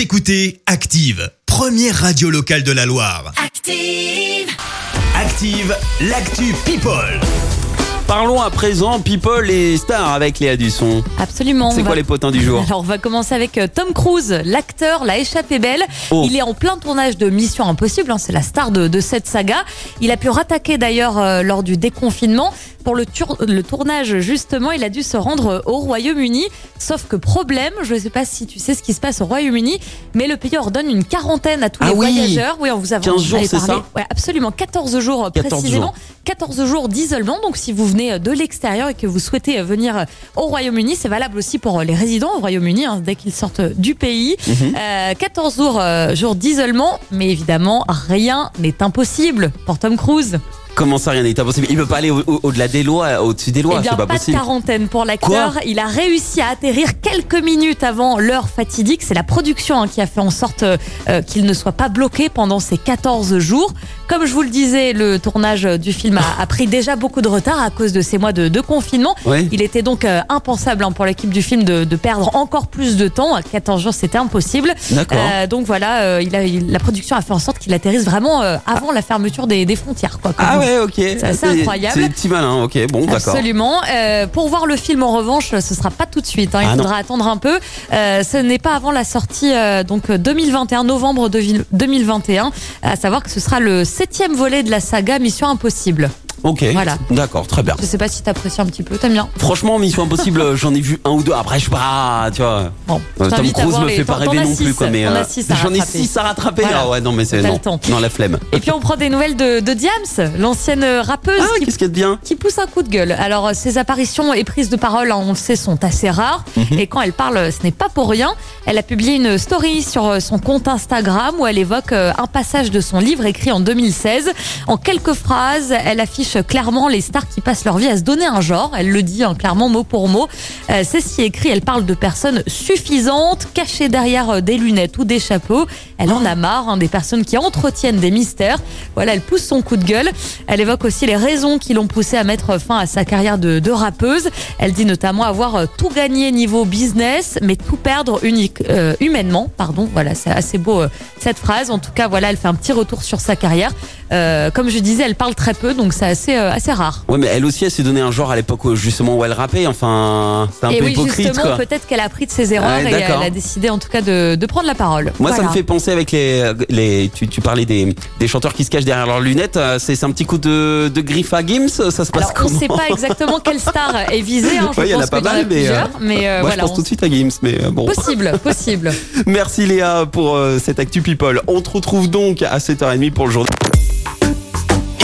Vous écoutez Active, première radio locale de la Loire. Active. Active, l'actu People. Parlons à présent people et stars avec Léa Dusson. Absolument. C'est on quoi va- les potins du jour Alors on va commencer avec euh, Tom Cruise, l'acteur, l'a échappé belle. Oh. Il est en plein tournage de Mission Impossible, hein, c'est la star de, de cette saga. Il a pu rattaquer d'ailleurs euh, lors du déconfinement. Pour le, tournage, justement, il a dû se rendre au Royaume-Uni. Sauf que problème, je ne sais pas si tu sais ce qui se passe au Royaume-Uni, mais le pays ordonne une quarantaine à tous Ah les oui. voyageurs. Oui, on vous a 15 jours, c'est ça Ouais, absolument, 14 jours 14 précisément. jours. 14 jours d'isolement. Donc, si vous venez de l'extérieur et que vous souhaitez venir au Royaume-Uni, c'est valable aussi pour les résidents au Royaume-Uni, hein, dès qu'ils sortent du pays. Mhm. Euh, 14 jours, euh, jours d'isolement, mais évidemment, rien n'est impossible pour Tom Cruise. Comment ça, rien n'est impossible Il peut pas aller au- au- au-delà des lois, au-dessus des lois, eh c'est pas, pas de possible. quarantaine pour l'acteur. Il a réussi à atterrir quelques minutes avant l'heure fatidique. C'est la production hein, qui a fait en sorte euh, euh, qu'il ne soit pas bloqué pendant ces 14 jours. Comme je vous le disais, le tournage du film a, a pris déjà beaucoup de retard à cause de ces mois de, de confinement. Ouais. Il était donc euh, impensable hein, pour l'équipe du film de, de perdre encore plus de temps. À 14 jours, c'était impossible. D'accord. Euh, donc voilà, euh, il a, il- la production a fait en sorte qu'il atterrisse vraiment euh, avant la fermeture des, des frontières. Quoi, Ah ouais, ok. C'est assez incroyable. C'est des petits malins, ok, bon, d'accord. Absolument. Pour voir le film, en revanche, ce sera pas tout de suite. hein. Il Ah non. faudra attendre un peu. Ce n'est pas avant la sortie donc 2021, novembre de- 2021. À savoir que ce sera le septième volet de la saga Mission Impossible. Ok, Voilà. d'accord, très bien. Je sais pas si t'apprécies un petit peu. T'aimes bien Franchement, Mission Impossible, euh, j'en ai vu un ou deux. Après, je sais pas, tu vois. Bon, Euh, Tom Cruise me les- fait pas rêver non plus, quoi. Mais euh, j'en ai six à rattraper. Voilà. Ah ouais, non, mais c'est non, non, la flemme. Et puis on prend des nouvelles de, de Diams, l'ancienne rappeuse Ah, qui qu'est-ce de bien qui pousse un coup de gueule. Alors, euh, ses apparitions et prises de parole, hein, on le sait, sont assez rares. Mhm. Et quand elle parle, ce n'est pas pour rien. Elle a publié une story sur euh, son compte Instagram où elle évoque euh, un passage de son livre écrit en 2016. En quelques phrases, elle affiche clairement les stars qui passent leur vie à se donner un genre. Elle le dit hein, clairement mot pour mot. Euh, C'est est écrit. Elle parle de personnes suffisantes, cachées derrière euh, des lunettes ou des chapeaux. Elle en a marre hein, des personnes qui entretiennent des mystères. Voilà, elle pousse son coup de gueule. Elle évoque aussi les raisons qui l'ont poussée à mettre fin à sa carrière de, rappeuse. Elle dit notamment avoir euh, tout gagné niveau business, mais tout perdre unique, euh, humainement. Pardon, voilà, c'est assez beau cette phrase. En tout cas, voilà, elle fait un petit retour sur sa carrière. Comme je disais, elle parle très peu, donc c'est assez, euh, assez rare. Ouais, mais elle aussi, elle s'est donné un genre à l'époque où, justement où elle rappait. Enfin, c'est un Et peu oui, hypocrite, justement, peut-être qu'elle a appris de ses erreurs Ouais, et elle a décidé en tout cas de, de prendre la parole. Moi, ça me fait penser avec les, les tu, tu parlais des, des chanteurs qui se cachent derrière leurs lunettes. euh, C'est un petit coup de, de griffe à Gims. Ça se passe Alors, on comment ne sait pas exactement quelle star est visée. Hein, je Ouais, il y en a pas mal, mais, euh, Mais euh, Moi, voilà, je pense on- tout de suite à Gims, mais euh, bon. possible, possible. Merci Léa pour euh, cette Actu People. On te retrouve donc à 7h30 pour le journal.